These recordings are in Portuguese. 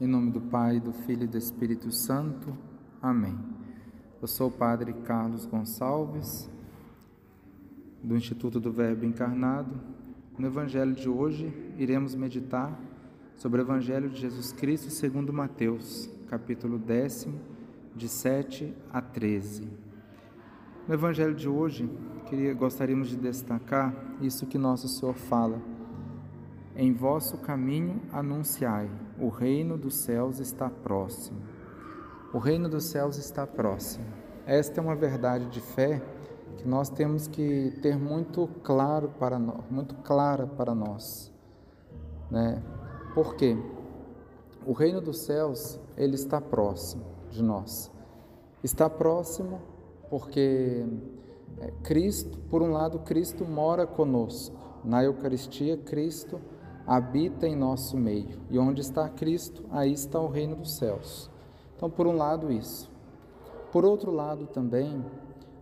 Em nome do Pai, do Filho e do Espírito Santo. Amém. Eu sou o Padre Carlos Gonçalves, do Instituto do Verbo Encarnado. No Evangelho de hoje, iremos meditar sobre o Evangelho de Jesus Cristo segundo Mateus, capítulo décimo, de 7 a 13. No Evangelho de hoje, queria, gostaríamos de destacar isso que Nosso Senhor fala em vosso caminho anunciai: o reino dos céus está próximo. O reino dos céus está próximo. Esta é uma verdade de fé que nós temos que ter muito claro para nós, muito clara para nós, né? Por quê? O reino dos céus, ele está próximo de nós. Está próximo porque é, Cristo, por um lado, Cristo mora conosco. Na Eucaristia, Cristo habita em nosso meio. E onde está Cristo, aí está o reino dos céus. Então, por um lado, isso. Por outro lado, também,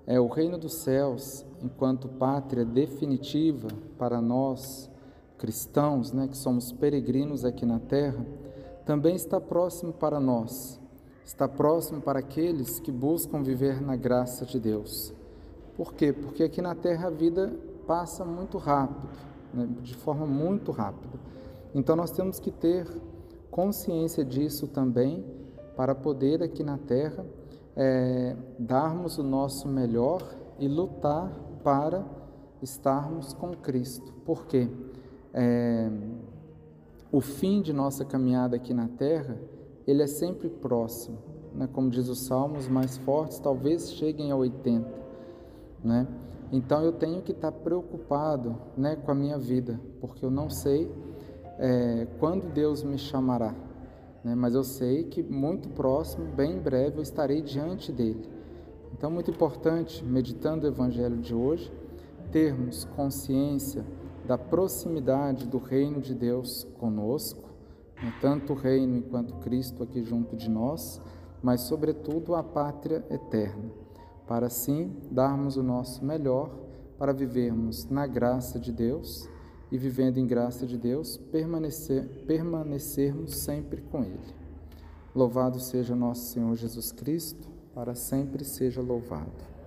é o reino dos céus, enquanto pátria definitiva para nós cristãos, né, que somos peregrinos aqui na terra, também está próximo para nós. Está próximo para aqueles que buscam viver na graça de Deus. Por quê? Porque aqui na terra a vida passa muito rápido né, de forma muito rápida. Então nós temos que ter consciência disso também para poder aqui na Terra é, darmos o nosso melhor e lutar para estarmos com Cristo. Por quê? É, o fim de nossa caminhada aqui na Terra, ele é sempre próximo. Né? Como diz os Salmos, mais fortes talvez cheguem a 80. Né? Então eu tenho que estar preocupado né, com a minha vida, porque eu não sei é, quando Deus me chamará, né, mas eu sei que muito próximo, bem em breve, eu estarei diante dele. Então, muito importante, meditando o Evangelho de hoje, termos consciência da proximidade do reino de Deus conosco, né, tanto o reino enquanto Cristo aqui junto de nós, mas, sobretudo, a pátria eterna para assim darmos o nosso melhor para vivermos na graça de Deus e, vivendo em graça de Deus, permanecer, permanecermos sempre com Ele. Louvado seja nosso Senhor Jesus Cristo, para sempre seja louvado.